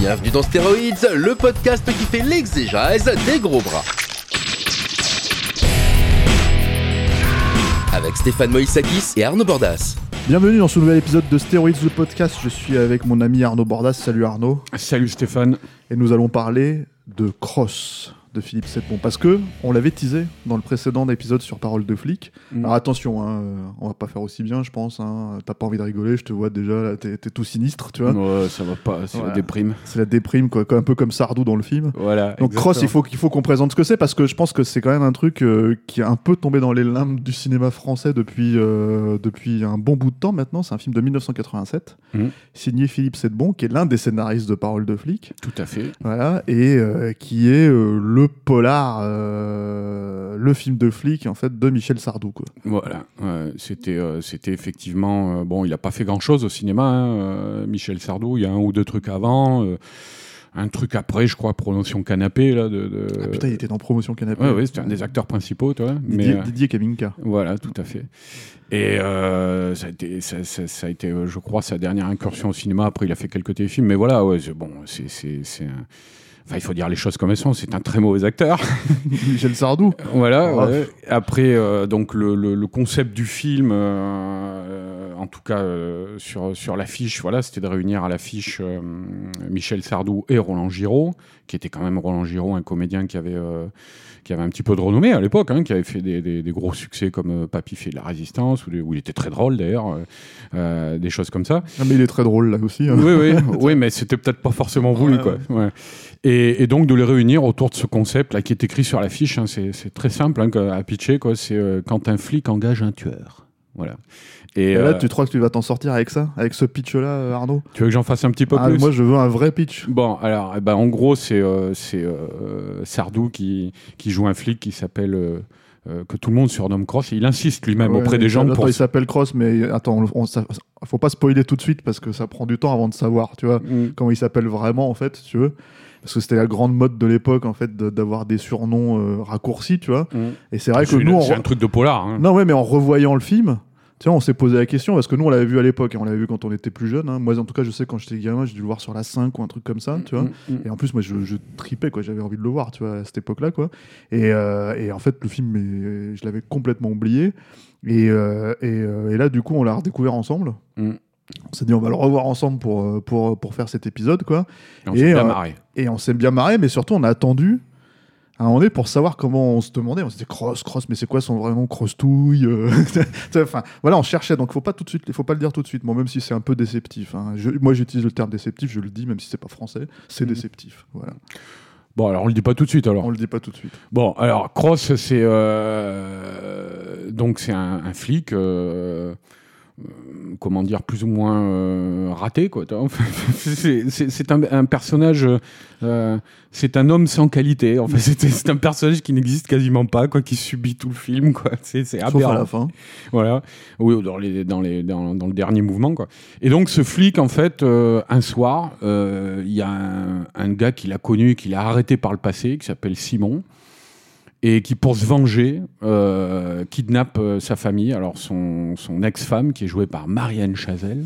Bienvenue dans Stéroïdes, le podcast qui fait l'exégèse des gros bras. Avec Stéphane Moïsakis et Arnaud Bordas. Bienvenue dans ce nouvel épisode de Stéroïdes le podcast. Je suis avec mon ami Arnaud Bordas. Salut Arnaud. Salut Stéphane. Et nous allons parler de Cross de Philippe Setbon parce que on l'avait teasé dans le précédent épisode sur Parole de flic. Mm. Alors attention, hein, on va pas faire aussi bien, je pense. Hein. T'as pas envie de rigoler, je te vois déjà, t'es, tout sinistre, tu vois. Ouais, ça va pas, c'est Voilà. la déprime. C'est la déprime, quoi, un peu comme Sardou dans le film. Voilà. Donc Cross, il faut qu'il faut qu'on présente ce que c'est parce que je pense que c'est quand même un truc euh, qui est un peu tombé dans les limbes du cinéma français depuis euh, depuis un bon bout de temps maintenant. C'est un film de 1987 Mhm. signé Philippe Setbon, qui est l'un des scénaristes de Parole de flic. Tout à fait. Voilà, et euh, qui est euh, le polar, euh, le film de flic en fait de Michel Sardou. Quoi. Voilà. Ouais, c'était, euh, c'était effectivement. euh, bon, il a pas fait grand chose au cinéma, hein, Michel Sardou. Il y a un ou deux trucs avant. un truc après, je crois, Promotion Canapé. Là, de, de- Ah putain, il était dans Promotion Canapé. Ouais, ouais, c'était un des acteurs principaux, toi. Didier, Mais, Didier Kaminka. Voilà, tout à fait. Et euh, ça, a été, ça, ça- ça a été, je crois, sa dernière incursion au cinéma. Après, il a fait quelques téléfilms. Mais voilà, ouais, c'est- bon, c'est un- Enfin, il faut dire les choses comme elles sont. C'est un très mauvais acteur. Michel Sardou. Voilà. Oh. ouais. Après, euh, donc le, le- le concept du film, euh, en tout cas euh, sur, sur l'affiche, voilà, c'était de réunir à l'affiche euh, Michel Sardou et Roland Giraud, qui était quand même Roland Giraud, un comédien qui avait euh, qui avait un petit peu de renommée à l'époque, hein, qui avait fait des, des- des gros succès comme euh, Papy fait de la résistance, où, où il était très drôle d'ailleurs, euh, euh, des choses comme ça. Ah, mais il est très drôle là aussi. hein. Oui, oui, oui, mais c'était peut-être pas forcément voulu, Ouais, quoi. Ouais. Et, et donc de les réunir autour de ce concept là qui est écrit sur l'affiche, hein, c'est très simple hein, à pitcher, quoi. C'est euh, quand un flic engage un tueur. Voilà. Et, Et là, euh, tu crois que tu vas t'en sortir avec ça, avec ce pitch-là, euh, Arnaud tu veux que j'en fasse un petit peu Ah, plus Moi, je veux un vrai pitch. Bon, alors, eh ben, en gros, c'est euh, c'est, euh, Sardou qui, qui joue un flic qui s'appelle. euh, que tout le monde surnomme Cross. Et il insiste lui-même Ouais, auprès des gens pour. il s'appelle Cross, mais attends, on, ça- faut pas spoiler tout de suite parce que ça prend du temps avant de savoir, tu vois, Mm. comment il s'appelle vraiment en fait, si tu veux. Parce que c'était la grande mode de l'époque en fait de- d'avoir des surnoms euh, raccourcis, tu vois. Mm. Et c'est vrai que nous, on c'est un truc de polar. hein. non ouais, mais en revoyant le film, vois, on s'est posé la question parce que nous on l'avait vu à l'époque, et on l'avait vu quand on était plus jeune. hein. Moi, en tout cas, je sais quand j'étais gamin, j'ai dû le voir sur la 5 ou un truc comme ça, tu vois. Mm, mm. Et en plus, moi, je, je tripais, quoi. J'avais envie de le voir, tu vois, à cette époque-là, quoi. Et, euh, et en fait, le film, mais, je l'avais complètement oublié. Et, euh, et, euh, et là, du coup, on l'a redécouvert ensemble. Mm. On s'est dit, on va le revoir ensemble pour, euh, pour, pour faire cet épisode, quoi. Et on s'est bien euh, marré. Et on s'est bien marré, mais surtout, on a attendu à un moment donné pour savoir comment on se demandait. On se disait, Cross, Cross, mais c'est quoi son vrai nom? Cross-touille euh, Enfin, voilà, on cherchait. Donc, faut pas tout de suite, faut pas le dire tout de suite. Moi, même si c'est un peu déceptif. hein. Je- moi, j'utilise le terme déceptif, je le dis, même si c'est pas français. C'est Mhm. déceptif. Voilà. Bon, alors on le dit pas tout de suite alors. On le dit pas tout de suite. Bon, alors Cross, c'est euh, donc c'est un, un flic, euh, comment dire, plus ou moins euh, raté quoi. c'est un, un personnage, euh, c'est un homme sans qualité. En fait, c'est un personnage qui n'existe quasiment pas, quoi, qui subit tout le film, quoi. C'est c'est Sauf à la fin. Voilà. Oui, dans, les, dans, les, dans, dans le dernier mouvement, quoi. Et donc, ce flic, en fait, euh, un soir, euh, il y a un, un gars qu'il a connu, qu'il a arrêté par le passé, qui s'appelle Simon, et qui, pour se venger, euh, kidnappe euh, sa famille. Alors, son, son ex-femme, qui est jouée par Marianne Chazelle,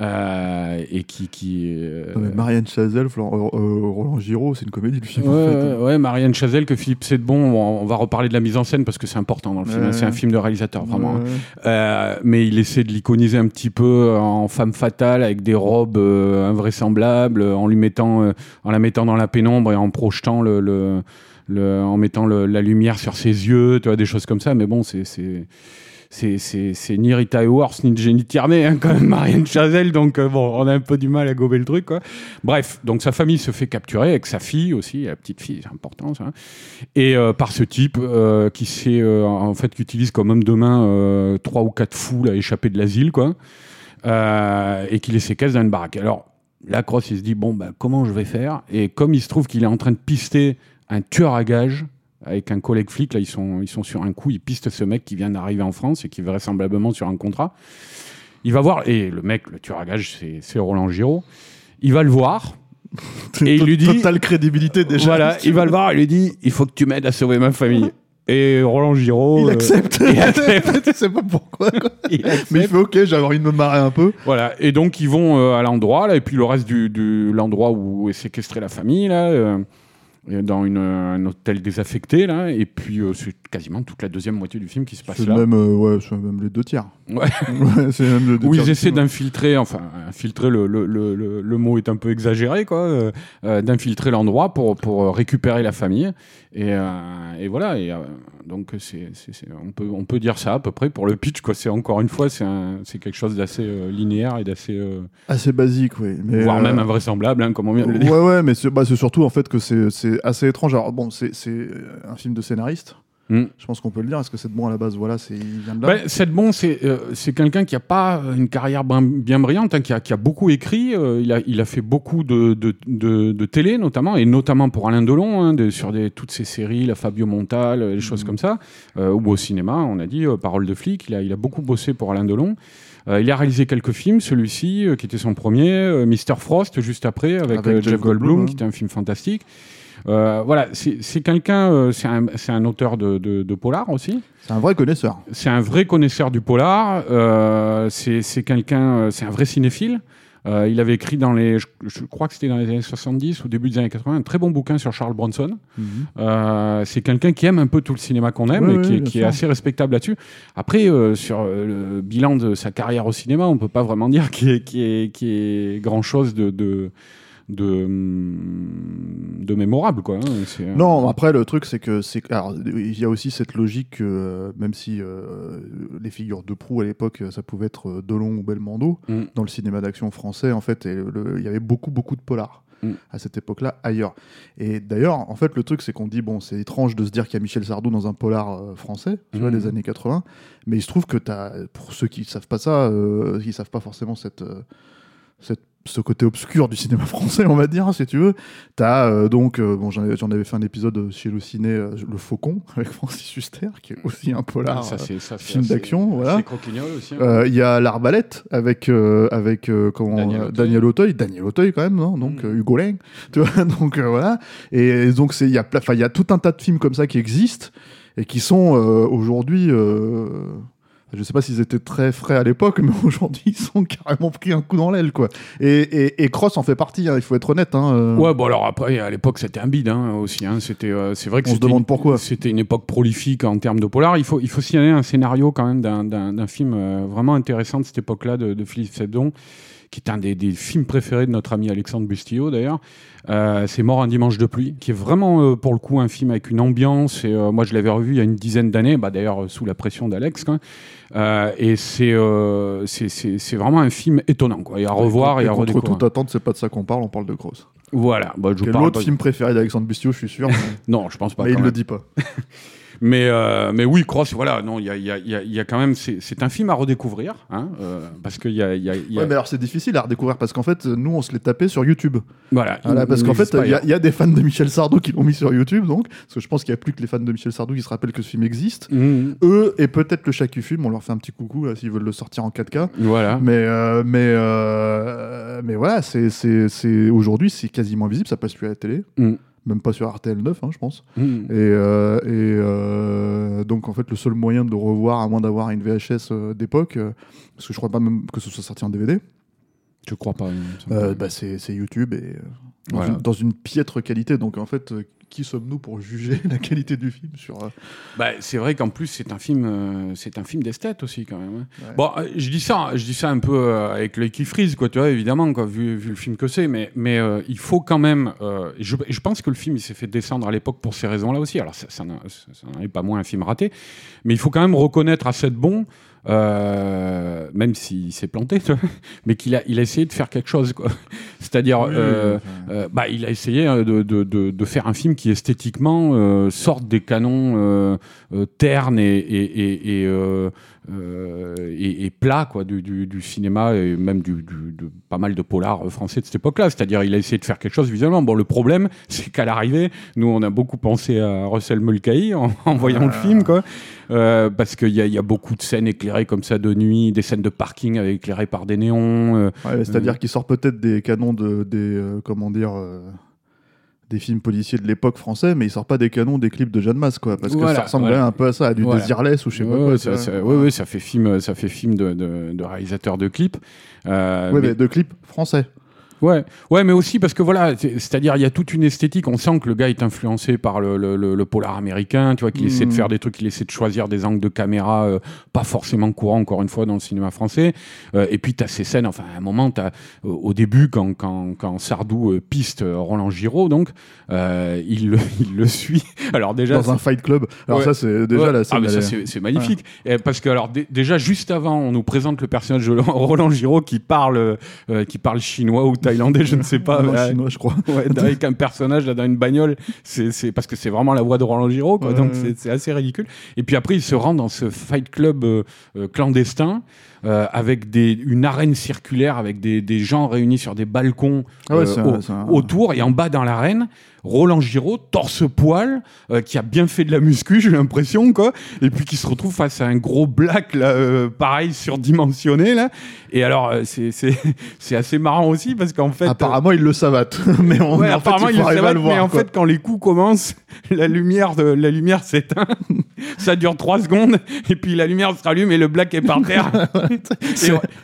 euh, et qui. qui Non, mais Marianne Chazelle, Roland Giraud, c'est une comédie le film. Ouais, en fait. ouais, ouais, Marianne Chazelle, que Philippe Sedbon, on, on va reparler de la mise en scène parce que c'est important dans le film. Ouais. hein. C'est un film de réalisateur, vraiment. hein. Mais il essaie de l'iconiser un petit peu en femme fatale avec des robes invraisemblables, en lui mettant, en la mettant dans la pénombre et en projetant le, le, en mettant la lumière sur ses yeux, tu vois, des choses comme ça. Mais bon, c'est c'est ni Rita Hayworth ni Jenny Tierney hein, quand même Marianne Chazelle. Donc euh, bon on a un peu du mal à gober le truc quoi. Bref donc sa famille se fait capturer avec sa fille aussi la petite fille c'est important ça. Et euh, par ce type euh, qui euh, en fait qui utilise comme homme de main trois ou quatre fous là échappés de l'asile quoi. Et qui les séquestre dans une baraque. Alors la crosse il se dit bon bah comment je vais faire? Et comme il se trouve qu'il est en train de pister un tueur à gages avec un collègue flic, là, ils sont, ils sont sur un coup, ils pistent ce mec qui vient d'arriver en France et qui est vraisemblablement sur un contrat. Il va voir, et le mec, le tueur à gage, c'est Roland Giraud. Il va le voir, Et il lui dit- Totale crédibilité déjà. voilà, il va le voir, il lui dit il faut que tu m'aides à sauver ma famille. Et Roland Giraud. Il euh, accepte. il accepte. tu sais pas pourquoi. quoi. il. Mais il fait ok, j'ai envie de me marrer un peu. Voilà, et donc ils vont euh, à l'endroit, là, et puis le reste du, du- l'endroit où est séquestrée la famille, là, euh, dans une, un hôtel désaffecté, là, et puis euh, c'est quasiment toute la deuxième moitié du film qui se passe là. même, euh, ouais, c'est même les deux tiers. Ouais. Ouais, c'est même le deux Où tiers ils essaient d'infiltrer, enfin, infiltrer, le, le, le, le, mot est un peu exagéré, quoi, euh, d'infiltrer l'endroit pour, pour récupérer la famille. Et, et voilà, et donc c'est, on, peut, on peut dire ça à peu près pour le pitch, quoi. C'est encore une fois, c'est, un, c'est quelque chose d'assez linéaire et d'assez. Assez basique, oui. Mais, voire même invraisemblable, hein, comme on vient de le dire. Ouais, ouais, mais c'est bah, c'est surtout en fait que c'est c'est assez étrange. Alors bon, c'est c'est un film de scénariste. Mm. Je pense qu'on peut le dire. Est-ce que c'est bon à la base Voilà, c'est il vient de là. Ben, Seth Bon, c'est euh, c'est quelqu'un qui n'a pas une carrière bien, brillante, hein, qui, a, qui a beaucoup écrit. euh, il, a, il a fait beaucoup de, de, de, de télé, notamment, et notamment pour Alain Delon, hein, de- sur des, toutes ces séries, la Fabio Montal, des choses Mhm. comme ça, euh, ou au cinéma, on a dit, euh, Parole de flic. Il a, il a beaucoup bossé pour Alain Delon. Euh, il a réalisé quelques films, celui-ci, euh, qui était son premier, euh, Mr. Frost, juste après, avec, Avec Jeff Jeff Goldblum, Goldblum, hein. qui était un film fantastique. Euh, voilà, c'est quelqu'un, euh, c'est un, un auteur de, de, de polar aussi C'est un vrai connaisseur. c'est un vrai connaisseur du polar. euh, c'est quelqu'un, euh, c'est un vrai cinéphile. Euh, il avait écrit dans les, je, je crois que c'était dans les années 70 ou début des années 80, un très bon bouquin sur Charles Bronson. Euh, c'est quelqu'un qui aime un peu tout le cinéma qu'on aime et qui, qui est assez respectable là-dessus. Après, euh, sur le bilan de sa carrière au cinéma, on peut pas vraiment dire qu'il y ait- ait grand-chose de, de, de, de mémorable. Quoi, hein. Euh, Non, après le truc c'est que c'est alors il y a aussi cette logique que euh, même si euh, les figures de proue à l'époque ça pouvait être euh, Delon ou Belmondo Mm. dans le cinéma d'action français en fait il y avait beaucoup beaucoup de polars Mm. à cette époque-là ailleurs. Et d'ailleurs en fait le truc c'est qu'on dit bon c'est étrange de se dire qu'il y a Michel Sardou dans un polar euh, français tu vois Mm. des années 80 mais il se trouve que t'as pour ceux qui savent pas ça euh, qui savent pas forcément cette euh, cette ce côté obscur du cinéma français, on va dire, si tu veux. T'as euh, donc, euh, bon, j'en avais, fait un épisode chez le ciné, euh, Le Faucon, avec Francis Huster, qui est aussi un polar. ça, c'est, ça, c'est film d'action, voilà. assez croquignol aussi. hein. Il y a L'Arbalète avec, avec comment, Daniel Auteuil. Daniel Auteuil. Daniel Auteuil, quand même, non? Donc Mm. Hugo Lang. Tu vois, donc voilà. Et donc, il y, a y a tout un tas de films comme ça qui existent et qui sont aujourd'hui. Je sais pas s'ils étaient très frais à l'époque, mais aujourd'hui, ils sont carrément pris un coup dans l'aile, quoi. Et, et, et Cross en fait partie, hein, il faut être honnête. Hein, euh. Ouais, bon alors après, à l'époque, c'était un bide hein, aussi. Hein. C'était, euh, c'est vrai que On se demande une- pourquoi. C'était une époque prolifique en termes de polar. Il faut, il faut signaler un scénario quand même d'un, d'un, d'un film euh, vraiment intéressant de cette époque-là de, de Philippe Sebdon, qui est un des, des films préférés de notre ami Alexandre Bustillo d'ailleurs. Euh, c'est Mort un dimanche de pluie, qui est vraiment euh, pour le coup un film avec une ambiance. Et euh, moi, je l'avais revu il y a une dizaine d'années, bah, d'ailleurs sous la pression d'Alex. et c'est, c'est, vraiment un film étonnant, quoi. Et à revoir et, à contre redécouvrir. toute attente, c'est pas de ça qu'on parle, on parle de Cross. Voilà. Bah, je Quel parle l'autre pas- film préféré d'Alexandre Bustillo, je suis sûr, mais, Non, je pense pas. mais il même. le dit pas. Mais, euh, mais oui, Cross, voilà, non, il y a, y, a, y a- y a quand même. C'est un film à redécouvrir, hein, euh, parce qu'il y a. y Ouais, mais alors c'est difficile à redécouvrir parce qu'en fait, nous, on se l'est tapé sur YouTube. voilà, Voilà, il- parce qu'en fait, il y, a- des fans de Michel Sardou qui l'ont mis sur YouTube, donc, parce que je pense qu'il n'y a plus que les fans de Michel Sardou qui se rappellent que ce film existe. Mhm. Eux et peut-être le Chacu Film, on leur fait un petit coucou là, s'ils veulent le sortir en 4K. Voilà. Mais, euh, mais, euh, mais voilà, c'est, c'est, c'est, aujourd'hui, c'est quasiment invisible, ça passe plus à la télé, Mm. Même pas sur RTL 9, hein, je pense. Mhm. Et, euh, et euh, donc, en fait, le seul moyen de le revoir, à moins d'avoir une VHS euh, d'époque, parce que je crois pas même que ce soit sorti en DVD, Je crois pas. bah, c'est, YouTube et. dans, Voilà. une, dans une piètre qualité. Donc en fait, qui sommes-nous pour juger la qualité du film sur euh, Bah, c'est vrai qu'en plus c'est un film, euh, c'est un film d'esthète aussi quand même. hein. Ouais. Bon, euh, je dis ça, je dis ça un peu euh, avec l'œil qui frise, quoi, tu vois, évidemment, quoi, vu, vu le film que c'est, mais, mais il faut quand même. je, pense que le film il s'est fait descendre à l'époque pour ces raisons-là aussi. Alors ça, ça n'en est pas moins un film raté, mais il faut quand même reconnaître à cette bon. Euh, même s'il s'est planté, mais qu'il a, il a essayé de faire quelque chose. C'est-à-dire, Oui, euh, euh, bah, il a essayé euh, de, de, de, de faire un film qui esthétiquement sorte des canons ternes et, et, et, et, et- et plats quoi, du, du, du cinéma et même du, de pas mal de polars euh, français de cette époque-là. C'est-à-dire, il a essayé de faire quelque chose visuellement. Bon, le problème, c'est qu'à l'arrivée, nous, on a beaucoup pensé à Russell Mulcahy en, en voyant le Ah. film, quoi. Euh, parce qu'il y, y a beaucoup de scènes éclairées comme ça de nuit, des scènes de parking éclairées par des néons. euh, ouais, C'est-à-dire qu'il sort peut-être des canons de, des, euh, comment dire, euh, des films policiers de l'époque français, mais il sort pas des canons des clips de Jeanne Masse, quoi. Parce que ça ressemble voilà. un peu à ça, à du Voilà. Desireless ou je sais pas quoi. ça, ça- ouais, ouais, ça fait film, ça fait film de, de, de réalisateur de clips. Euh, mais- mais de clips français. Ouais, ouais, mais aussi parce que voilà, c'est- c'est-à-dire il y a toute une esthétique. On sent que le gars est influencé par le, le, le- le polar américain, tu vois, qu'il essaie de Mm. faire des trucs, qu'il essaie de choisir des angles de caméra euh, pas forcément courants encore une fois dans le cinéma français. Euh, et puis t'as ces scènes, enfin à un moment, t'as euh, au début quand quand, quand Sardou euh, piste Roland Giraud, donc il le il le suit. Alors déjà Dans un fight club. Alors Ouais. ça, c'est déjà Ouais. la Ah, scène. mais ça, elle est- c'est c'est magnifique. Et parce que, alors, dé- déjà, juste avant, on nous présente le personnage de Roland Giraud qui parle, qui parle chinois ou thaïlandais, je ne sais pas. Non, euh, chinois, je crois. ouais, avec un personnage là dans une bagnole, c'est parce que c'est vraiment la voix de Roland Giraud, quoi, Ouais, donc c'est assez ridicule. Et puis après, il se rend dans ce fight club euh, euh, clandestin euh, avec des, une arène circulaire avec des, des gens réunis sur des balcons Ah ouais, euh, un- au- un- autour et en bas dans l'arène. Roland Giraud, torse-poil, euh, qui a bien fait de la muscu, j'ai l'impression, quoi, et puis qui se retrouve face à un gros black, là, euh, pareil, surdimensionné, là. Et alors, euh, c'est- assez marrant aussi, parce qu'en fait. Apparemment, il le savate. mais on, Ouais, en fait, apparemment, il il faut le savate, le voir. mais en quoi. fait, quand les coups commencent, la lumière, de, la lumière s'éteint. Ça dure trois secondes, et puis la lumière se rallume et le black est par terre.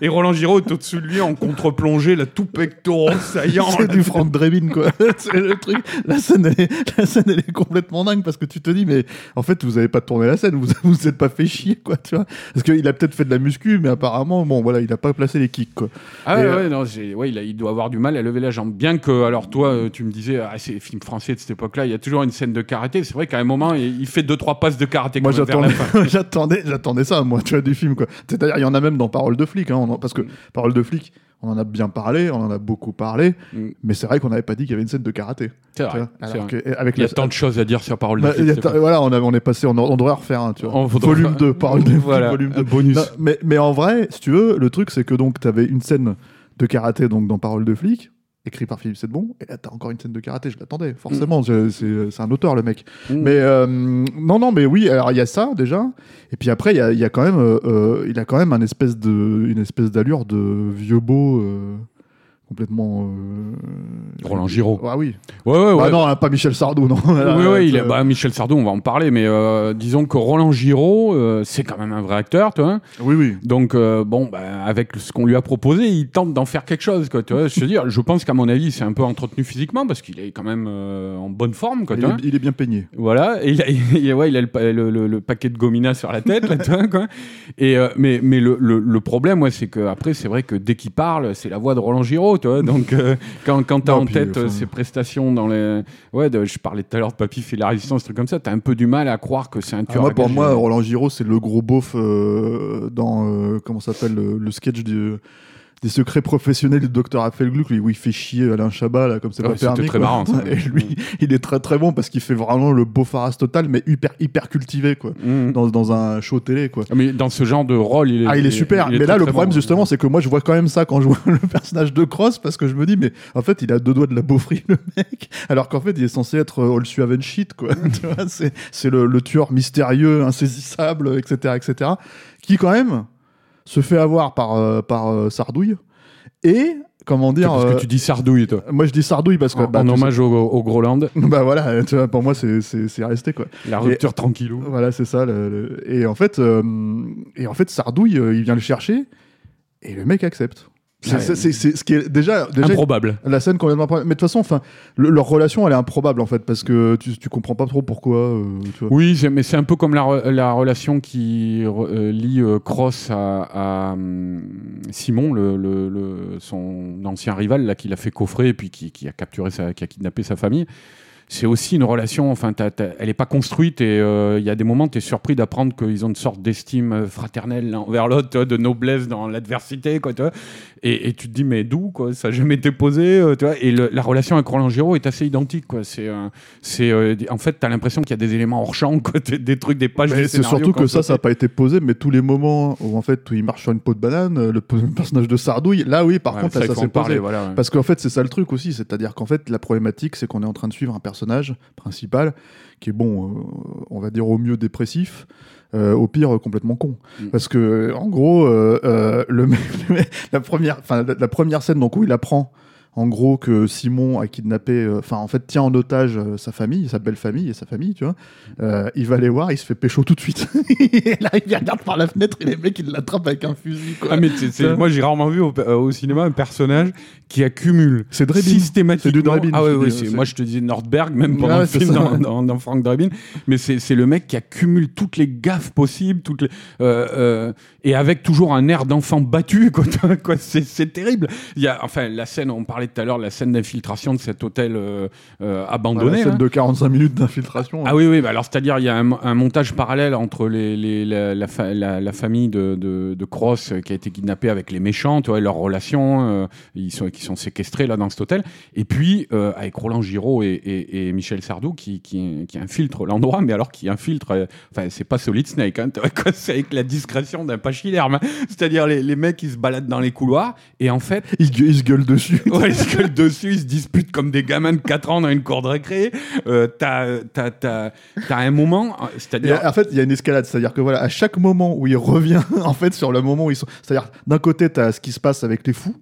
et, et Roland Giraud est au-dessus de lui en contre-plongée, là, tout pectoraux saillant. c'est du Frank Drebin quoi. C'est le truc. La scène elle est, la scène elle est complètement dingue parce que tu te dis mais en fait vous avez pas tourné la scène. Vous vous êtes pas fait chier quoi tu vois. Parce qu'il a peut-être fait de la muscu mais apparemment bon voilà il a pas placé les kicks quoi. Ah ouais, euh, ouais, non, ouais, il, a- il doit avoir du mal à lever la jambe. Bien que, alors toi, euh, tu me disais, ah, c'est film français de cette époque-là, il y a toujours une scène de karaté. C'est vrai qu'à un moment, il, fait deux, trois passes de karaté moi la j'attendais j'attendais j'attendais ça moi tu vois du film quoi. C'est-à-dire il y en a même dans Parole de flic hein, en- parce que Parole de flic on en a bien parlé on en a beaucoup parlé Mm. mais c'est vrai qu'on n'avait pas dit qu'il y avait une scène de karaté C'est vrai. Alors que, avec Il y a la- tant de choses à dire sur Parole de Bah, flic, voilà, on, a- on est passé, on, on devrait refaire un, tu vois. On faudrait volume faire- 2, parole de flic, Voilà, volume 2. un bonus. Non, mais, mais en vrai, si tu veux, le truc, c'est que donc, tu avais une scène de karaté donc, dans Parole de flic, écrit par Philippe Sedbon, et là, tu as encore une scène de karaté, je l'attendais, forcément, je- c'est un auteur, le mec. Mm. Mais euh, non, non, mais oui, alors il y a ça déjà, et puis après, il y a, il y a quand même, euh, euh, il a quand même un espèce de, une espèce d'allure de vieux beau. euh, complètement euh, Roland Giraud. ah oui Ouais, ouais, ouais. ah non pas Michel Sardou non Oui, oui, il est, bah, Michel Sardou, on va en parler, mais euh, disons que Roland Giraud, euh, c'est quand même un vrai acteur, tu vois. oui oui Donc, bon, bah, avec ce qu'on lui a proposé, il tente d'en faire quelque chose, quoi, tu vois. Je veux dire, je pense qu'à mon avis, c'est un peu entretenu physiquement parce qu'il est quand même en bonne forme, quoi, il vois. est, il est bien peigné Voilà, et il a, il ouais, il a le, le- le- le paquet de gomina sur la tête, là, tu vois, quoi. Et, mais mais le, le, le problème, ouais, c'est qu'après, c'est vrai que dès qu'il parle, c'est la voix de Roland Giraud, tu vois. Donc, euh, quand, quand t'as en puis, tête euh, enfin- ses prestations dans les. Ouais, de- je parlais tout à l'heure de Papy fait la résistance, trucs comme ça, t'as un peu du mal à croire que c'est un Ah, tueur. moi, pour moi, Roland Giraud, c'est le gros beauf euh, dans euh, comment s'appelle le, le sketch du- des secrets professionnels du docteur Affelgluck, lui, où il fait chier Alain Chabat, là, comme c'est Ouais, pas permis. très quoi. marrant, ça. Et lui, il est très très bon parce qu'il fait vraiment le beaufaras total, mais hyper, hyper cultivé, quoi. Mhm. Dans, dans un show télé, quoi. Ah, Mais dans ce genre de rôle, il est. Ah, il est super. il est mais très, là, le problème, bon. justement, c'est que moi, je vois quand même ça quand je vois le personnage de Cross, parce que je me dis, mais en fait, il a deux doigts de la beaufrie, le mec. Alors qu'en fait, il est censé être euh, All Suave and Shit, quoi. tu vois, c'est, c'est le, le tueur mystérieux, insaisissable, etc., etc. Qui, quand même, se fait avoir par, euh, par euh, Sardouille. Et, comment dire. Parce euh, que tu dis Sardouille, toi. Moi, je dis Sardouille parce que. En, bah, en hommage au, au Groland, Bah voilà, tu vois, pour moi, c'est, resté, quoi. la rupture tranquillou. Voilà, c'est ça. le- le- Et en fait, euh, et en fait, Sardouille, euh, il vient le chercher et le mec accepte. C'est c'est ce qui est déjà, déjà Improbable. la scène qu'on vient de voir. Mais de toute façon, enfin, le- leur relation, elle est improbable en fait, parce que tu, tu comprends pas trop pourquoi. euh, tu vois. Oui, mais c'est un peu comme la, la relation qui euh, lie euh, Cross à, à, hum, Simon, le, le- le- son ancien rival, là, qui l'a fait coffrer et puis qui, qui a capturé, sa, qui a kidnappé sa famille. C'est aussi une relation, enfin, t'as- elle n'est pas construite et euh, il y a des moments, tu es surpris d'apprendre qu'ils ont une sorte d'estime euh, fraternelle l'un envers l'autre, de noblesse dans l'adversité, quoi, tu vois. Et, et tu te dis, mais d'où, quoi, ça n'a jamais été posé, euh, tu vois. Et le- la relation avec Roland Giraud est assez identique, quoi. C'est, euh, c'est, en fait, tu as l'impression qu'il y a des éléments hors champ, quoi, des, trucs, des pages Mais c'est surtout que ça, ça n'a pas été posé, mais tous les moments où en fait où il marche sur une peau de banane, le personnage de Sardouille, là oui, par Ouais, contre, ça, là, ça s'est posé. voilà. ouais. Parce qu'en fait, c'est ça le truc aussi, c'est-à-dire qu'en fait, la problématique, c'est qu'on est en train de suivre un personnage principal qui est bon, euh, on va dire au mieux dépressif, euh, au pire complètement con. Mm. Parce que en gros, euh, le la première, enfin la, la première scène donc où il apprend. En gros, que Simon a kidnappé, euh, enfin, en fait, tient en otage euh, sa famille, sa belle famille et sa famille, tu vois. Euh, il va les voir, il se fait pécho tout de suite. et là, il regarde par la fenêtre et les mecs, ils l'attrapent avec un fusil, quoi. Ah, mais c'est- c'est- Ça. moi, j'ai rarement vu au, au cinéma un personnage qui accumule C'est Drebin. systématiquement. C'est du Drebin, Ah ouais, ouais, c'est- moi je te disais Nordberg, même pendant ouais, le film dans, ouais. dans, dans Frank Drebin. Mais c'est le mec qui accumule toutes les gaffes possibles, toutes les, et avec toujours un air d'enfant battu. Quoi, quoi, c'est terrible. Il y a, enfin, la scène, on tout à l'heure, la scène d'infiltration de cet hôtel euh, euh, Ouais, la abandonné. scène hein. de 45 minutes d'infiltration. Ah oui, oui, bah alors c'est-à-dire il y a un, un montage parallèle entre les, les- la, la fa- la- la famille de, de, de Cross euh, qui a été kidnappée avec les méchants, tu vois, leurs relations, ils sont, qui sont séquestrés là dans cet hôtel, et puis avec Roland Giraud et, et- et Michel Sardou qui, qui, qui infiltrent l'endroit, mais alors qui infiltrent, enfin c'est pas Solid Snake, hein, tu vois, quoi, c'est avec la discrétion d'un pachyderme, hein. c'est-à-dire les, les mecs qui se baladent dans les couloirs, et en fait Il, gue- il se gueule dessus. Ouais, ils se gueulent dessus, ils se disputent comme des gamins de 4 ans dans une cour de récré. Euh, t'as, t'as, t'as, t'as un moment, c'est-à-dire. en fait, il y a une escalade, c'est-à-dire que voilà, à chaque moment où il revient, en fait, sur le moment où ils sont, c'est-à-dire d'un côté, tu as ce qui se passe avec les fous.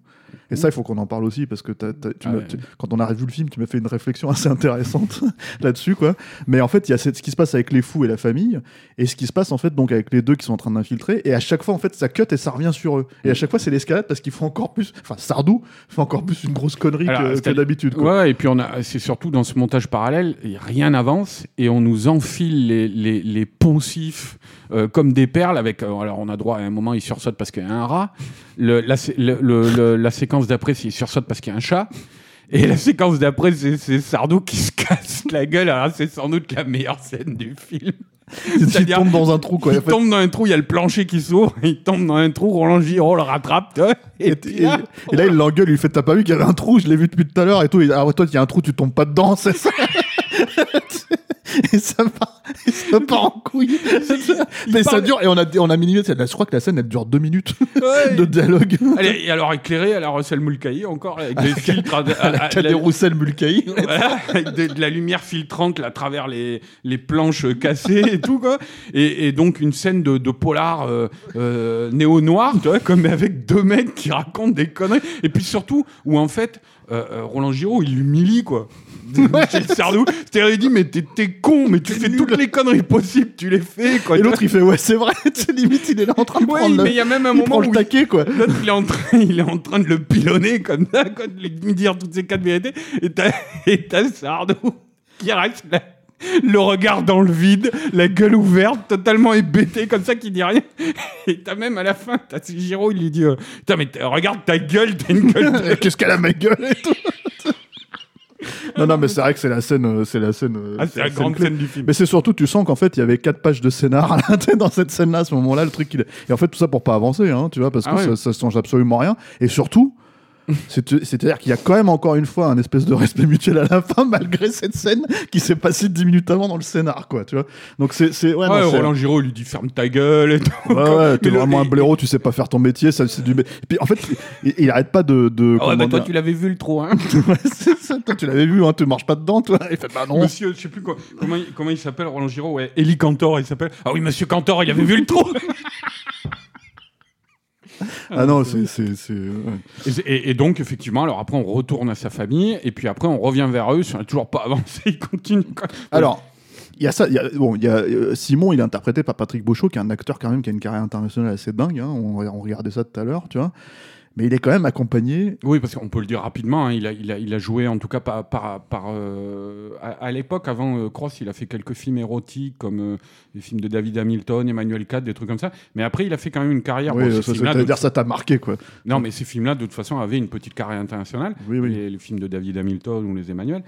Et ça, il faut qu'on en parle aussi parce que tu Ah m'as- ouais. tu- quand on a revu le film, tu m'as fait une réflexion assez intéressante là-dessus, quoi. Mais en fait, il y a ce qui se passe avec les fous et la famille, et ce qui se passe en fait donc avec les deux qui sont en train d'infiltrer. Et à chaque fois, en fait, ça cut et ça revient sur eux. Et à chaque fois, c'est l'escalade parce qu'il faut encore plus. Enfin, Sardou fait encore plus une grosse connerie Alors, que, d'habitude. Ouais, et puis on a, c'est surtout dans ce montage parallèle, rien n'avance et on nous enfile les, les, les poncifs euh, comme des perles. Avec, euh, alors on a droit à un moment, il sursaute parce qu'il y a un rat. Le, la, le- le- la séquence d'après, c'est il sursaute parce qu'il y a un chat. Et la séquence d'après, c'est, Sardou qui se casse la gueule. Alors c'est sans doute la meilleure scène du film. Il tombe dans un trou, quoi. il En fait, tombe dans un trou, il y a le plancher qui s'ouvre, il tombe dans un trou, Roland Giraud le rattrape, et, Et, là, et là, il l'engueule, il fait T'as pas vu qu'il y avait un trou? Je l'ai vu depuis tout à l'heure et tout. Il, ah toi, il y a un trou, tu tombes pas dedans, c'est ça Et ça part, et ça part en couille. il Mais ça parle- dure, et on a, on a minimé. Je crois que la scène, elle dure deux minutes Ouais. de dialogue. Allez, et alors éclairé à la Russell Mulcahy encore avec des filtres, à- à- à- Roussel Mulcahy. voilà, avec de, de la lumière filtrante là, à travers les, les planches cassées et tout quoi. Et, et donc une scène de, de polar euh, euh, néo-noir, tu vois, comme avec deux mecs qui racontent des conneries. Et puis surtout où en fait euh, euh, Roland Giraud il l'humilie quoi. Michel Sardou, c'est-à-dire il dit mais t'es t'es con, mais tu fais nul. toutes les conneries possibles, tu les fais quoi. Et l'autre, il fait Ouais, c'est vrai. C'est limite, il est là en train de Ouais, prendre mais le, y a même un il moment le où il- taquet, quoi. L'autre, il est en train, il est en train de le pilonner comme ça, quoi, de lui dire toutes ces quatre vérités. Et t'as, et t'as Sardou qui reste là, le regard dans le vide, la gueule ouverte, totalement hébété comme ça, qui dit rien. Et t'as même à la fin, t'as Giro, il lui dit, euh, putain, mais regarde ta gueule, t'as une gueule. de- Qu'est-ce qu'elle a ma gueule et tout. Non, non, mais c'est vrai que c'est la scène. euh, C'est la scène. euh, Ah, c'est la scène grande scène du film. Mais c'est surtout, tu sens qu'en fait, il y avait quatre pages de scénar dans cette scène-là, à ce moment-là, le truc. il est- Et en fait, tout ça pour pas avancer, hein, tu vois, parce que Ah ouais. ça, ça change absolument rien. Et surtout, c'est-à-dire qu'il y a quand même encore une fois un espèce de respect mutuel à la fin, malgré cette scène qui s'est passée dix minutes avant dans le scénar, quoi, tu vois. Donc c'est, c'est ouais, Ouais, non, Roland Giraud, lui dit ferme ta gueule et tout. Ouais, ouais, t'es le- vraiment un blaireau, tu sais pas faire ton métier, ça, c'est du. Et puis en fait, il, il arrête pas de. de Ah ouais, bah toi, tu l'avais vu le trou, hein. Ouais, c'est ça, toi, tu l'avais vu, hein, tu marches pas dedans, toi. Il fait bah non. Monsieur, je sais plus quoi, comment, il, comment il s'appelle, Roland Giraud, ouais, Eli Cantor, il s'appelle. Ah oui, monsieur Cantor, il avait vu le trou. Ah non, c'est. Et, et- donc, effectivement, alors après, on retourne à sa famille, et puis après, on revient vers eux, ça n'a toujours pas avancé, ils continuent. quoi. Alors, il y a ça. il Y a, bon, il y a euh, Simon, il est interprété par Patrick Beauchot, qui est un acteur quand même qui a une carrière internationale assez dingue. hein, on, on regardait ça tout à l'heure, tu vois. Mais il est quand même accompagné. Oui, parce qu'on peut le dire rapidement, hein, il, a, il, a, il a joué en tout cas par, par, par euh, à, à l'époque, avant euh, Cross, il a fait quelques films érotiques comme euh, les films de David Hamilton, Emmanuel Cad, des trucs comme ça. Mais après, il a fait quand même une carrière. Oui, Bon, ça, t'a marqué, quoi. Non, mais ces films-là, de toute façon, avaient une petite carrière internationale. Oui, oui. Les, les films de David Hamilton ou les Emmanuel.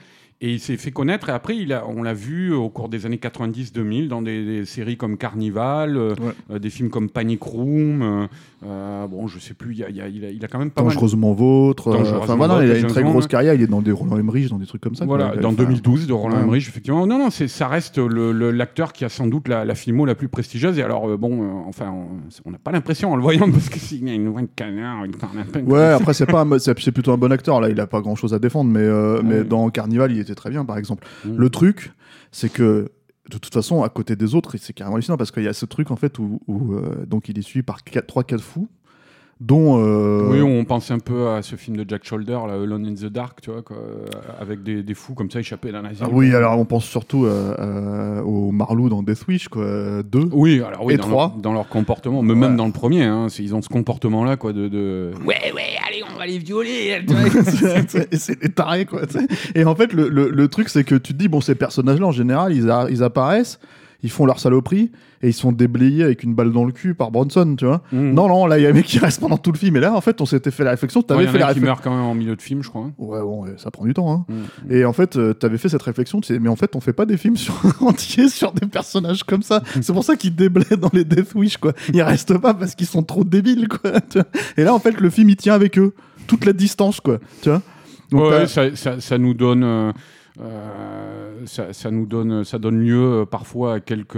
Et il s'est fait connaître. Et après, il a, on l'a vu au cours des années 90-2000 dans des, des séries comme Carnival, euh, Ouais. euh, des films comme Panic Room. Euh, bon, je sais plus, il, y a- il y a, il, a, il a quand même pas mal. Dangereusement vôtre. euh, Dangereusement Enfin voilà, vôtre, il a une très grosse carrière. Il est dans des Roland Emmerich, dans des trucs comme ça. Voilà, Il dans enfin, 2012 de Roland ouais. Emmerich, effectivement. Non, non, c'est, ça reste le- le- l'acteur qui a sans doute la, la filmo la plus prestigieuse. Et alors, euh, bon, euh, enfin, on- n'a pas l'impression en le voyant parce qu'il a une voix de canard, une cornapin. Ouais, après c'est pas un plutôt un bon acteur là, il a pas grand chose à défendre, mais Ah mais oui. dans Carnival il était très bien par exemple. Le truc, c'est que de toute façon à côté des autres, c'est carrément hallucinant parce qu'il y a ce truc en fait où, euh, donc il est suivi par quatre- trois quatre fous, dont euh, Oui, on pense un peu à ce film de Jack Shoulder, là, Alone in the Dark, tu vois, quoi, euh, avec des, des fous comme ça échappés d'un asile. ah oui, alors on pense surtout euh, euh, au Marlou dans Death Wish quoi, deux. Oui, alors oui, Et dans, trois. Leur, dans leur comportement, mais Ouais. même dans le premier, hein, ils ont ce comportement-là, quoi, de, de... Ouais, ouais, allez, on va les violer. tu vois. Et c'est des tarés quoi. Et en fait le, le- le truc c'est que tu te dis bon ces personnages là en général ils, a- ils apparaissent, ils font leur saloperie et ils sont déblayés avec une balle dans le cul par Bronson tu vois. Mhm. Non non là il y a un mec qui reste pendant tout le film et là en fait on s'était fait la réflexion, Ouais, t'avais y a fait la réflexion. meurt quand même en milieu de film, je crois. hein. Ouais bon ça prend du temps hein. Mhm. Et en fait euh, t'avais fait cette réflexion tu sais, mais en fait on fait pas des films sur entiers sur des personnages comme ça. C'est pour ça qu'ils déblaient dans les Death Wish quoi. Ils restent pas parce qu'ils sont trop débiles quoi. Et là en fait le film il tient avec eux toute la distance quoi. Tu vois. Donc, ouais, ça, ça- ça nous donne, euh, euh, ça, ça nous donne, ça donne lieu euh, parfois à quelques,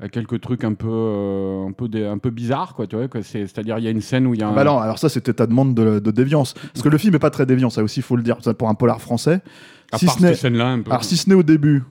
à quelques trucs un peu, euh, un peu, des- un peu bizarres, quoi. Tu vois, c'est-à-dire il y a une scène où il y a un, Bah non, alors ça c'était ta demande de, de déviance. Parce que le film est pas très déviant, ça aussi il faut le dire, ça pour un polar français. à si part ce cette scène-là, un peu. Alors si ce n'est au début,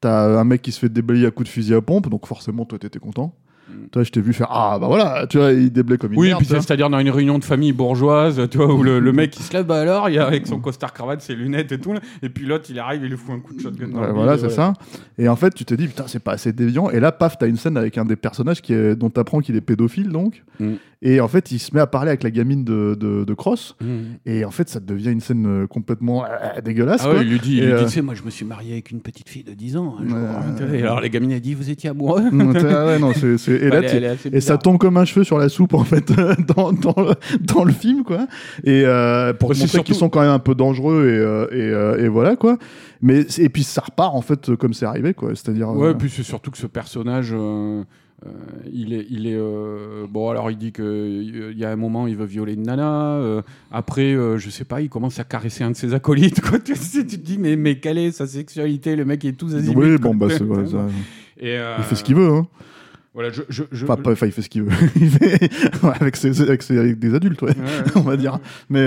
t'as un mec qui se fait déblayer à coups de fusil à pompe, donc forcément toi t'étais content. Mm. Toi je t'ai vu faire ah bah voilà, tu vois, il déblaye comme une Oui, merde, puis c'est-à-dire dans une réunion de famille bourgeoise, tu vois, où le, le mec il se lève, bah alors, il y a avec son costard cravate, ses lunettes et tout, et puis l'autre il arrive, il lui fout un coup de shotgun dans Ouais, le voilà, c'est ça. Et en fait, tu te dis, putain, c'est pas assez déviant. Et là, paf, t'as une scène avec un des personnages qui est, dont t'apprends qu'il est pédophile, donc. Mm. Et en fait, il se met à parler avec la gamine de, de, de Cross. Mhm. Et en fait, ça devient une scène euh, complètement euh, dégueulasse. Ah quoi. ouais, il lui dit, il Et, lui dit, euh, tu sais, moi je me suis marié avec une petite fille de 10 ans. hein, et alors les gamines elles disent, vous étiez amoureux Mm, ah ouais, non, et est- Et ça tombe comme un cheveu sur la soupe en fait dans, dans, le, dans le film quoi. Et euh, pour montrer surtout- qu'ils sont quand même un peu dangereux et, euh, et, euh, et voilà quoi. Mais et puis ça repart en fait comme c'est arrivé quoi. C'est-à-dire. Ouais, euh, puis c'est surtout que ce personnage, euh, euh, il est, il est euh, bon. Alors il dit que euh, il y a un moment il veut violer une nana. euh, après, euh, je sais pas, il commence à caresser un de ses acolytes. Quoi. Tu, tu te dis mais mais quelle est sa sexualité? Le mec est tout azimuts. oui, bon bah c'est ouais, ça- Et, euh, il fait ce qu'il veut. Hein. Voilà, je, je, je- Enfin, pas- enfin, il fait ce qu'il veut. Il fait- ouais, avec, ses, avec, ses- avec des adultes ouais, on va dire. Mais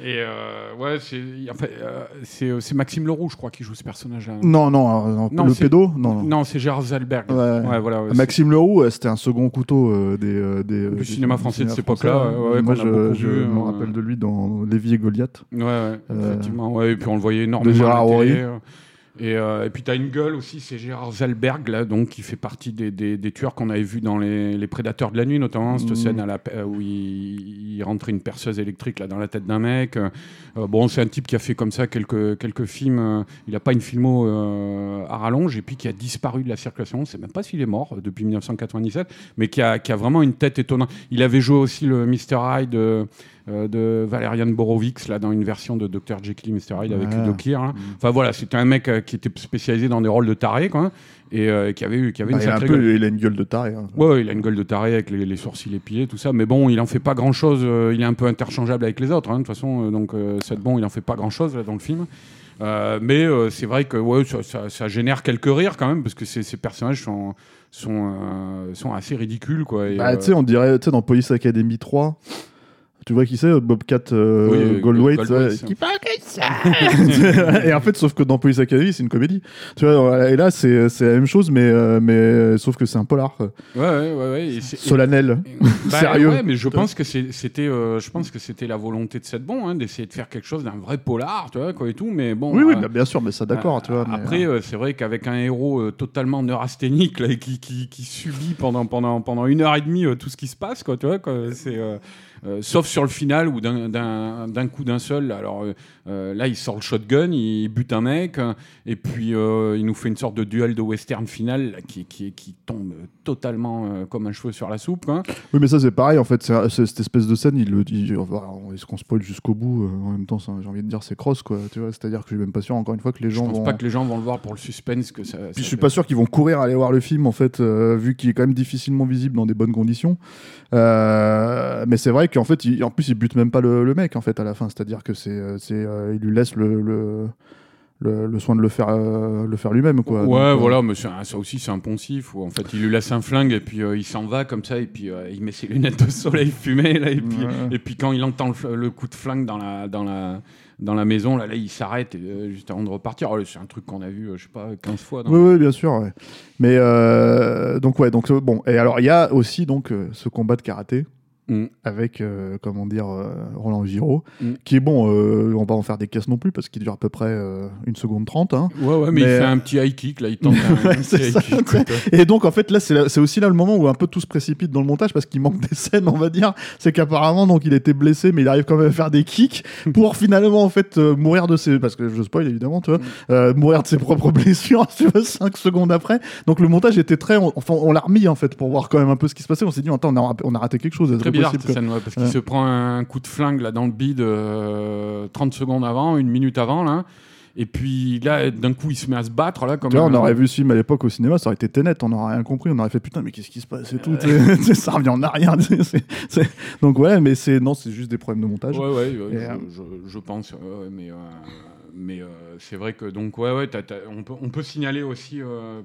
Et euh, ouais, c'est en fait, euh, c'est Maxime Leroux, je crois, qui joue ce personnage-là. non? Non, euh, non, Non, le pédo non. non. Non, c'est Gérard Zalberg. Ouais. voilà. ouais, Maxime Leroux, euh, c'était un second couteau euh, des, euh, des, euh, Du cinéma français de cette époque-là, Moi, je, je me euh, rappelle de lui dans Lévi et Goliath. Ouais, ouais, Euh, effectivement. Ouais, et puis on le voyait énormément. de Gérard euh. Et, euh, et puis tu as une gueule aussi, c'est Gérard Zalberg, là, donc, qui fait partie des, des, des tueurs qu'on avait vus dans les, les Prédateurs de la nuit, notamment, cette Mhm. scène à la, pe- où il, il rentrait une perceuse électrique là, dans la tête d'un mec. Euh, bon, c'est un type qui a fait comme ça quelques, quelques films. euh, il n'a pas une filmo euh, à rallonge, et puis qui a disparu de la circulation. On ne sait même pas s'il est mort euh, depuis 1997, mais qui a, qui a vraiment une tête étonnante. Il avait joué aussi le Mr. Hyde. Euh, de Valerian Borowicz là dans une version de Dr Jekyll et Mr Hyde avec Ouais. Udo Kier hein. enfin voilà c'était un mec euh, qui était spécialisé dans des rôles de taré quoi et euh, qui avait eu qui avait Bah, une il, a un peu, il a une gueule de taré. hein. Ouais, il a une gueule de taré avec les, les sourcils épilés, tout ça. Mais bon, il en fait pas grand chose. il est un peu interchangeable avec les autres, hein, de toute façon. donc, euh, c'est bon, il en fait pas grand chose là, dans le film. Euh, mais euh, c'est vrai que ouais, ça, ça- ça génère quelques rires quand même, parce que ces, ces personnages sont, sont, euh, sont assez ridicules. Quoi, et, Bah, tu sais, on dirait, tu sais, dans Police Academy 3, tu vois qui c'est Bobcat euh, Oui, euh, ouais, qui parle comme ça Et en fait, sauf que dans Police Academy, c'est une comédie. Tu vois, et là, c'est c'est la même chose, mais, euh, mais sauf que c'est un polar. ouais, ouais, ouais, ouais, Solennel. Bah, Sérieux. ouais, mais je pense que c'était, euh, je pense que c'était la volonté de cette bon, hein, d'essayer de faire quelque chose d'un vrai polar, tu vois, quoi et tout. Mais bon. Oui, oui, euh, bah, bien sûr, mais ça, d'accord, euh, tu vois. Après, euh, euh, c'est vrai qu'avec un héros euh, totalement neurasthénique là, qui, qui, qui subit pendant, pendant, pendant une heure et demie euh, tout ce qui se passe, quoi, tu vois, quoi, c'est, euh, euh, sauf sur le final où d'un- coup d'un seul, alors euh, là il sort le shotgun, il bute un mec, et puis euh, il nous fait une sorte de duel de western final là, qui, qui, qui tombe totalement euh, comme un cheveu sur la soupe. quoi. Oui, mais ça, c'est pareil, en fait. cette espèce de scène, il le dit. Est-ce qu'on spoil jusqu'au bout En même temps, j'ai envie de dire, c'est cross, quoi. Tu vois, c'est-à-dire que je suis même pas sûr, encore une fois, que les Je gens pense vont. pas que les gens vont le voir pour le suspense que ça. Puis ça je suis fait. pas sûr qu'ils vont courir aller voir le film en fait, vu qu'il est quand même difficilement visible dans des bonnes conditions. Mais c'est vrai qu'en fait, il- en plus, il bute même pas le, le mec en fait à la fin, c'est-à-dire que c'est, il lui laisse le, le, le- le soin de le faire, euh, le faire lui-même quoi. Ouais, Donc, euh, voilà, mais ça aussi c'est un poncif où en fait il lui laisse un flingue et puis euh, il s'en va comme ça et puis euh, il met ses lunettes de soleil fumées là et puis Ouais. et puis quand il entend le, coup de flingue dans la dans la dans la maison là, là il s'arrête euh, juste avant de repartir. Oh, c'est un truc qu'on a vu euh, je sais pas 15 fois. dans- Oui, oui, bien sûr. ouais. Mais euh, donc ouais, donc euh, bon. Et alors il y a aussi donc euh, ce combat de karaté Mm. avec euh, comment dire euh, Roland Giraud, Mm. qui est bon. euh, on va en faire des caisses non plus parce qu'il dure à peu près euh, une seconde trente. Hein. Ouais, ouais, mais, il Mais, fait euh, un petit high kick là, il tente un, Ouais, un petit high kick. Et donc, en fait, là, c'est aussi là le moment où un peu tout se précipite dans le montage parce qu'il manque des scènes, on va dire. C'est qu'apparemment, donc, il était blessé, mais il arrive quand même à faire des kicks pour finalement, en fait, euh, mourir de ses. Parce que je spoil évidemment, tu vois, euh, mourir de ses propres blessures, tu vois, 5 secondes après. Donc, le montage était très. on- Enfin, on l'a remis, en fait, pour voir quand même un peu ce qui se passait. On s'est dit, attends, on a, on a raté quelque chose. Très bizarre possible, cette quoi. scène, ouais, parce qu'il se prend un coup de flingue là dans le bide euh, 30 secondes avant, une minute avant là. Et puis là, d'un coup, il se met à se battre là comme on aurait vu ce film à l'époque au cinéma, ça aurait été Tenet, on n'aurait rien compris, on aurait fait putain, mais qu'est-ce qui se passe et tout, ça revient en arrière. Donc, ouais, mais c'est non, c'est juste des problèmes de montage. Ouais, ouais, ouais, Et, je, euh, je- je pense, mais, euh, mais euh, c'est vrai que donc, ouais, on, peut, on peut signaler aussi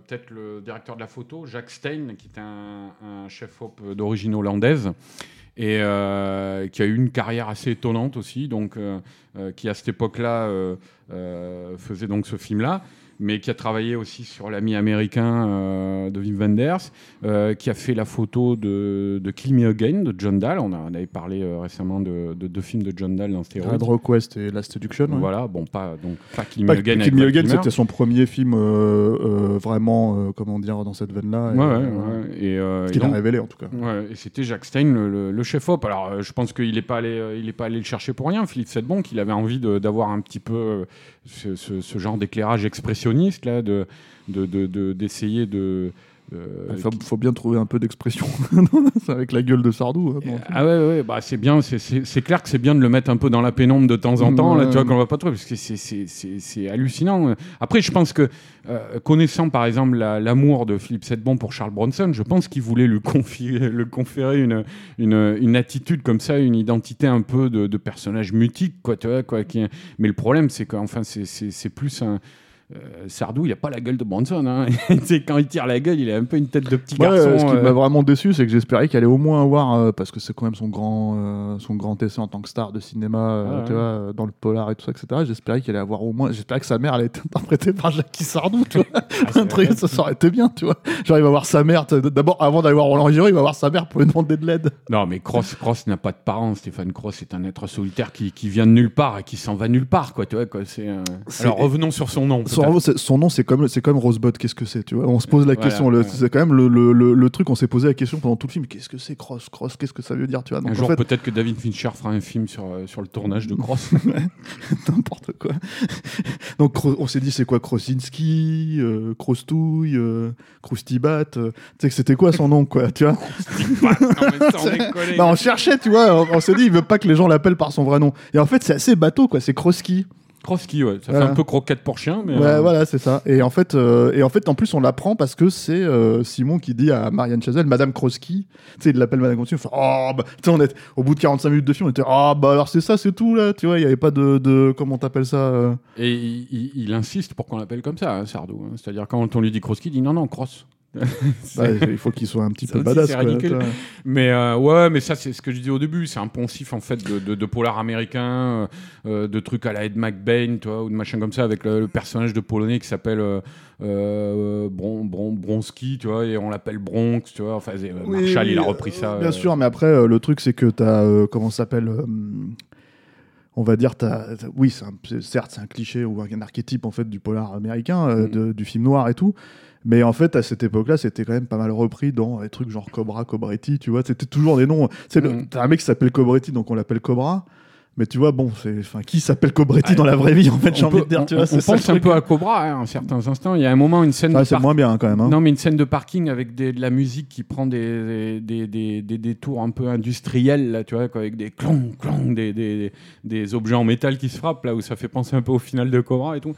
peut-être le directeur de la photo, Jacques Stein, qui est un, un chef-op d'origine hollandaise et euh, qui a eu une carrière assez étonnante aussi, donc euh, euh, qui à cette époque-là faisait donc ce film-là. Mais qui a travaillé aussi sur l'ami américain euh, de Wim Wenders, euh, qui a fait la photo de, de Kill Me Again de John Dahl. On, a- on avait parlé euh, récemment de, de deux films de John Dahl dans Stéroïdes. Red Request et Last Seduction. ouais. Voilà, bon, pas, donc, pas Kill Me Pas Again. Kill Me Again, c'était son premier film euh, vraiment, comment dire, dans cette veine-là. et, Ouais, ouais. Et, Qu'il a donc- révélé en tout cas. Et c'était Jacques Stein, le, le- le chef-op. Alors, je pense qu'il n'est pas, allé, il est pas allé le chercher pour rien, Philippe Sedbon, qu'il avait envie d'avoir un petit peu ce, ce- genre d'éclairage expressionniste, là, de, de- de- de- d'essayer de. Euh, Il faut, faut bien trouver un peu d'expression avec la gueule de Sardou. hein, bon. Ah ouais, ouais, bah c'est bien, c'est- clair que c'est bien de le mettre un peu dans la pénombre de temps en temps, là, tu vois, qu'on va pas trouver, parce que c'est- hallucinant. Après, je pense que, euh, connaissant par exemple la- l'amour de Philippe Sedbon pour Charles Bronson, je pense qu'il voulait lui confier, le conférer une, une, une attitude comme ça, une identité un peu de, de personnage mutique, quoi, tu vois, quoi. Qui, mais le problème, c'est qu'enfin, c'est plus un. Euh, Sardou, il a pas la gueule de Bronson. Hein. Quand il tire la gueule, il a un peu une tête de petit Ouais, garçon. ce qui euh, m'a vraiment déçu, c'est que j'espérais qu'il allait au moins avoir, euh, parce que c'est quand même son grand, euh, son grand essai en tant que star de cinéma, euh, Ouais, tu ouais. vois, euh, dans le polar et tout ça, etc. J'espérais qu'il allait avoir au moins, j'espérais que sa mère allait être interprétée par Jackie Sardou, tu vois. Ah, un truc, ça, aurait été bien, tu vois. Genre, il va voir sa mère, d'abord, avant d'aller voir Roland Giraud, il va voir sa mère pour lui demander de l'aide. Non, mais Cross, Cross n'a pas de parents. Stéphane Cross est un être solitaire qui, qui vient de nulle part et qui s'en va nulle part, quoi. Tu vois, quoi. Euh, Alors revenons sur son nom. Son, nom, c'est comme, c'est comme Rosebud, qu'est-ce que c'est, tu vois? On se pose la Voilà, question, ouais. c'est quand même le, le, le, le truc, on s'est posé la question pendant tout le film, qu'est-ce que c'est Cross, Cross, qu'est-ce que ça veut dire, tu vois? Donc, Un jour, fait, peut-être que David Fincher fera un film sur, euh, sur le tournage de Cross. n'importe quoi. Donc on s'est dit c'est quoi Krosinski, euh, Krostouille, euh, euh, tu sais que c'était quoi son nom quoi, tu vois? Bah on cherchait, tu vois, on, on s'est dit il veut pas que les gens l'appellent par son vrai nom. Et en fait c'est assez bateau quoi, c'est Kroski. Kroski, ouais. Ça Voilà. fait un peu croquette pour chien, mais. Ouais, euh, voilà, c'est ça. Et en fait, euh, et en fait, en plus, on l'apprend parce que c'est euh, Simon qui dit à Marianne Chazelle, Madame Kroski, tu sais, il l'appelle Madame Kroski, il fait, oh, bah, tu sais, on est, au bout de 45 minutes de film, on était, ah, bah, alors c'est ça, c'est tout, là, tu vois, il y avait pas de, de comment t'appelles ça, Et il, il- il insiste pour qu'on l'appelle comme ça, hein, Sardou. hein. C'est-à-dire, quand on lui dit Kroski, il dit non, non, Cross. Bah, il faut qu'il soit un petit Ça peu aussi, badass, quoi. Mais euh, ouais, mais ça, c'est ce que je dis au début. C'est un poncif, en fait, de, de, de polar américain, euh, euh, de trucs à la Ed McBain, tu vois, ou de machin comme ça, avec le, le personnage de Polonais qui s'appelle euh, Bron, Bron- Bronski, tu vois, et on l'appelle Bronx, tu vois. Enfin, Oui, Marshall, il a repris ça. Bien sûr, mais après, le truc, c'est que t'as, comment s'appelle on va dire, t'as- t'as- oui, un- certes, c'est un cliché ou un archétype en fait du polar américain, euh, Mm. de- du film noir et tout. Mais en fait, à cette époque-là, c'était quand même pas mal repris dans des trucs genre Cobra, Cobretti, tu vois. C'était toujours des noms. C'est Mm. T'as un mec qui s'appelle Cobretti, donc on l'appelle Cobra. Mais tu vois, bon, c'est, enfin, qui s'appelle Cobretti dans la vraie vie, en fait, j'ai On envie peut- de dire, tu on- vois. on c'est ça le pense un truc. peu à Cobra hein, en certains instants. Il y a un moment, une scène Ah, c'est moins bien quand même. hein. Non, mais une scène de parking avec des- de la musique qui prend des, des, des, des, des tours un peu industriels, là, tu vois, quoi, avec des clong, clong, des, des, des objets en métal qui se frappent, là, où ça fait penser un peu au final de Cobra et tout.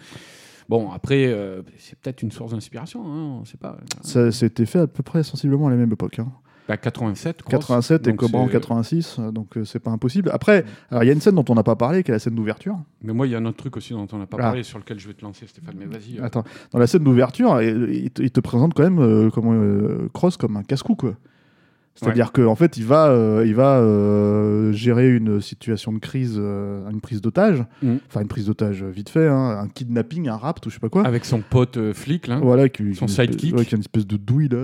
Bon, après, euh, c'est peut-être une source d'inspiration, hein, on sait pas. Ça, c'était fait à peu près sensiblement à la même époque. hein. Bah, 87, Cross. 87 et Cobra en c'est- 86, euh, donc euh, c'est pas impossible. Après, il y a une scène dont on n'a pas parlé, qui est la scène d'ouverture. Mais moi, il y a un autre truc aussi dont on n'a pas Ah. parlé, sur lequel je vais te lancer, Stéphane, mais vas-y. euh. Attends, dans la scène d'ouverture, il, il te- présente quand même euh, comment, euh, Cross comme un casse-cou, quoi. C'est-à-dire qu'en fait, il va, euh, il va euh, gérer une situation de crise, euh, une prise d'otage, Mhm. enfin une prise d'otage euh, vite fait, hein, un kidnapping, un rapt ou je sais pas quoi. Avec son pote euh, flic, là. Voilà, qui, Son qui- une espèce- sidekick. ouais, qui a une espèce de douille là.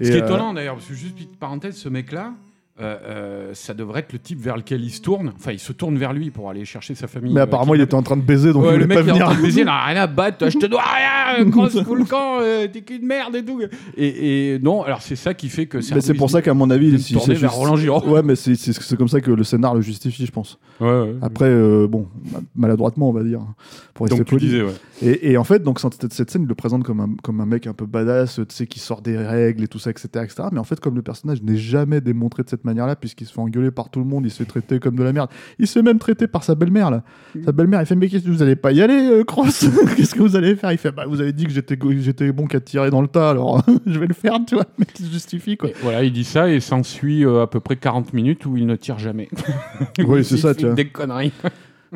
Ce Et, qui est euh, étonnant d'ailleurs, parce que juste petite parenthèse, ce mec-là, euh, euh, ça devrait être le type vers lequel il se tourne. Enfin, il se tourne vers lui pour aller chercher sa famille. Mais euh, apparemment, il était en train de baiser, donc Ouais, il le voulait mec pas il est en venir. train de baiser, il a rien à battre, toi, je te dois rien, cross full camp, euh, t'es qu'une merde et tout. Et, et non, alors c'est ça qui fait que Mais c'est pour ça qu'à mon avis, il se tourner vers Roland Giraud. Ouais, mais c'est comme ça que le scénar le justifie, je pense. Ouais, ouais. Après, bon, maladroitement, on va dire, pour rester Donc poli. disais. Et, et en fait, donc cette, cette scène, il le présente comme un, comme un mec un peu badass, tu sais, qui sort des règles et tout ça, etc., etc. Mais en fait, comme le personnage n'est jamais démontré de cette manière-là, puisqu'il se fait engueuler par tout le monde, il se fait traiter comme de la merde. Il se fait même traiter par sa belle-mère, là. Sa belle-mère, il fait, mais qu'est-ce que vous allez pas y aller, euh, Cross Qu'est-ce que vous allez faire? Il fait, bah, vous avez dit que j'étais bon qu'à tirer dans le tas, alors je vais le faire, tu vois. Mais il se justifie, quoi? Et voilà, il dit ça et s'ensuit euh, à peu près 40 minutes où il ne tire jamais. Oui, c'est ça, tu vois. Des conneries.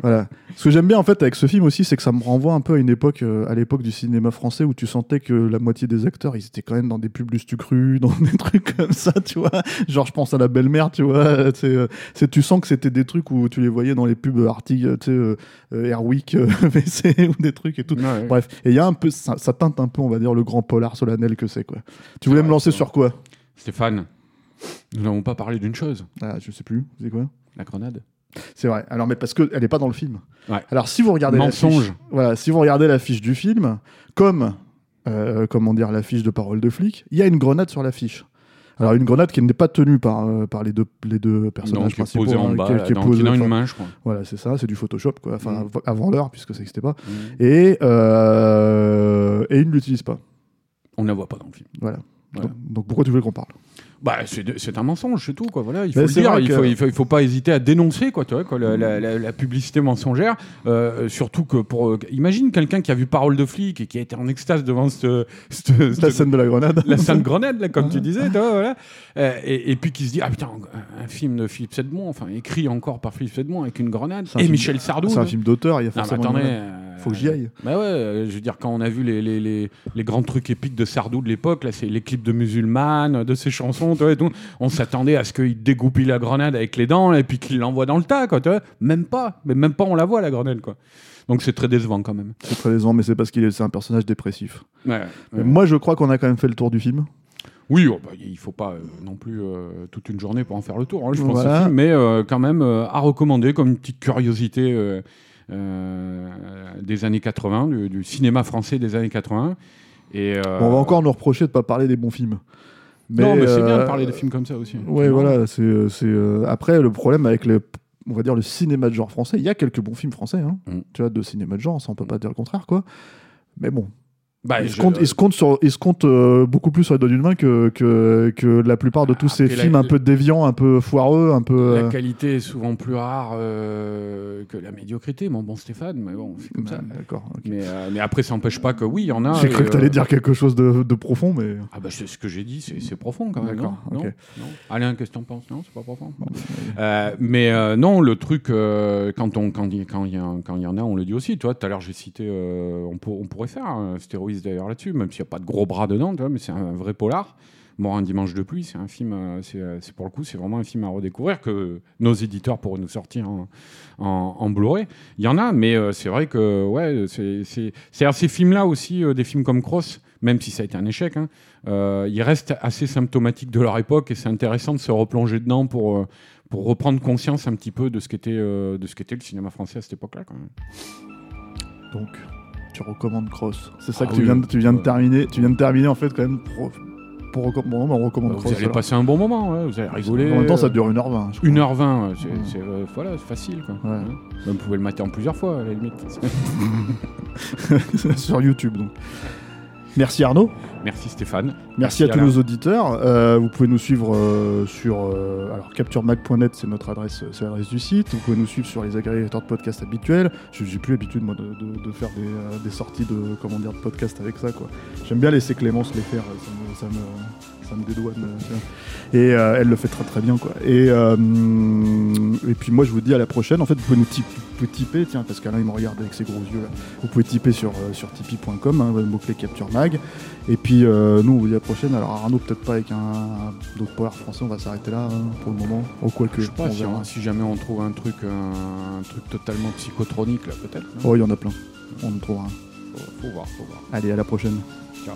Voilà. Ce que j'aime bien en fait avec ce film aussi, c'est que ça me renvoie un peu à une époque, euh, à l'époque du cinéma français où tu sentais que la moitié des acteurs, ils étaient quand même dans des pubs Lustucru, dans des trucs comme ça, tu vois. Genre, je pense à la belle-mère, tu vois. C'est, euh, c'est, tu sens que c'était des trucs où tu les voyais dans les pubs euh, tu sais, euh, Airwick, euh, ou des trucs et tout. Ouais. Bref, et il y a un peu, ça, ça teinte un peu, on va dire, le grand polar solennel que c'est, quoi. Tu voulais me lancer sur quoi? Stéphane, nous n'avons pas parlé d'une chose, ah, Je sais plus, c'est quoi? La grenade. C'est vrai. Alors, mais parce qu'elle n'est pas dans le film. Ouais. Alors, si vous regardez Mensonge. voilà, si vous regardez l'affiche du film, comme euh, comment dire l'affiche de parole de flic, il y a une grenade sur l'affiche. Alors, une grenade qui n'est pas tenue par, euh, par les deux les deux personnages Non, qui est principaux. posé en hein, bas, qui là, qui est posée- qui une main, je crois. Voilà, c'est ça, c'est du Photoshop, quoi. Enfin, Mm. av- avant l'heure, puisque ça n'existait pas. Mm. Et, euh, et ils ne l'utilisent pas. On ne la voit pas dans le film. Voilà. Voilà. Donc, donc pourquoi tu veux qu'on parle? Bah, c'est de- c'est un mensonge, c'est tout. Quoi. Voilà, il faut le dire. Il que- faut, il, faut, il faut pas hésiter à dénoncer quoi, tu vois, quoi, la, la- la- la publicité mensongère. Euh, surtout que pour. euh, imagine quelqu'un qui a vu Parole de flic et qui a été en extase devant ce, ce- La scène de la grenade. la sainte grenade, là, comme tu disais, tu vois, voilà. Euh, et, et puis qui se dit Ah putain, un, film de Philippe Sedmond, enfin écrit encore par Philippe Sedmond avec une grenade. Et Michel Sardou. C'est un film d'auteur, il y a Non, mais forcément. attendez. Faut que j'y aille. Bah ouais, euh, je veux dire, quand on a vu les, les, les, les grands trucs épiques de Sardou de l'époque, là, c'est les clips de musulmanes, de ses chansons, et tout, on s'attendait à ce qu'il dégoupille la grenade avec les dents et puis qu'il l'envoie dans le tas, quoi. Même pas, mais même pas on la voit, la grenade, quoi. Donc c'est très décevant quand même. C'est très décevant, mais c'est parce qu'il est, c'est un personnage dépressif. Ouais, Mais ouais. Moi, je crois qu'on a quand même fait le tour du film. Oui, oh, bah, il faut pas euh, non plus euh, toute une journée pour en faire le tour, hein, je pense, Voilà. mais euh, quand même à recommander comme une petite curiosité des années 80, du, du cinéma français des années 80. Et, euh, Bon, on va encore nous reprocher de pas parler des bons films. non, mais c'est bien de euh, parler de films comme ça aussi. Marrant. voilà. C'est, euh, c'est, euh, Après, le problème avec le, on va dire le cinéma de genre français, il y a quelques bons films français, hein. Mm. tu vois, de cinéma de genre, ça on peut pas dire le contraire, quoi. Mais bon, Bah, il, je- se compte, il se compte sur, il se compte euh, beaucoup plus sur les doigts d'une main que, que, que la plupart de tous ces la- films un peu déviants, un peu foireux, un peu. La euh, qualité est souvent plus rare euh, que la médiocrité, mon bon Stéphane, mais bon, c'est comme ça. euh, D'accord. Mais, euh, mais après, ça n'empêche pas que oui, il y en a. J'ai cru que tu allais dire quelque chose de, de profond, mais. Ah bah c'est ce que j'ai dit, c'est profond quand même. D'accord, non ok. Non? Non? Alain, qu'est-ce que t'en penses? Non, c'est pas profond. Bon, mais non, le truc, quand il quand y, quand il y en a, on le dit aussi. Toi, tout à l'heure, j'ai cité, on, pour- on pourrait faire un stéroïde d'ailleurs là-dessus, même s'il n'y a pas de gros bras dedans, mais c'est un vrai polar. Mort un dimanche de pluie, c'est un film, euh, c'est euh, c'est pour le coup, c'est vraiment un film à redécouvrir que nos éditeurs pourraient nous sortir en, en, Blu-ray. Il y en a, mais euh, c'est vrai que ouais, c'est ces films-là aussi, des films comme Cross, même si ça a été un échec, hein, ils restent assez symptomatiques de leur époque et c'est intéressant de se replonger dedans pour, pour reprendre conscience un petit peu de ce qu'était le cinéma français à cette époque-là. Donc, tu recommandes Cross. C'est ça Ah que tu oui, viens, de, tu viens de ouais. terminer. Tu viens de terminer en fait quand même pour, pour recom- bon, bah, on recommande Vous Cross. allez alors. passer un bon moment, ouais, vous allez rigoler. En même temps, ça dure 1h20. je crois. 1h20, ouais, c'est, Ouais. c'est, euh, voilà, c'est facile. Quoi. Ouais. Hein. Vous pouvez le mater en plusieurs fois, à la limite. sur YouTube. Donc. Merci Arnaud. Merci Stéphane. Merci, à tous nos auditeurs. Euh, vous pouvez nous suivre euh, sur euh, alors capturemag.net, c'est notre adresse, c'est l'adresse du site. Vous pouvez nous suivre sur les agrégateurs de podcasts habituels. Je n'ai plus l'habitude moi de, de- de faire des, euh, des sorties de comment dire de podcasts avec ça quoi. J'aime bien laisser Clémence les faire, ça me, ça me, ça me dédouane. euh. Et euh, elle le fait très très bien quoi. Et euh, et puis moi je vous dis à la prochaine. En fait vous pouvez nous typer, vous pouvez typer, tiens parce qu'Alain il me regarde avec ses gros yeux là. Vous pouvez typer sur sur tipeee.com, hein, le mot clé capture mag. Et puis nous on vous dit à la prochaine. Alors Arnaud peut-être pas avec un d'autres power français, on va s'arrêter là hein, pour le moment. Au quoi que Je sais pas on si, si jamais on trouve un truc, un, un truc totalement psychotronique là, peut-être. Oh il y en a plein. On en trouvera un. faut, faut voir, faut voir. Allez à la prochaine. Ciao.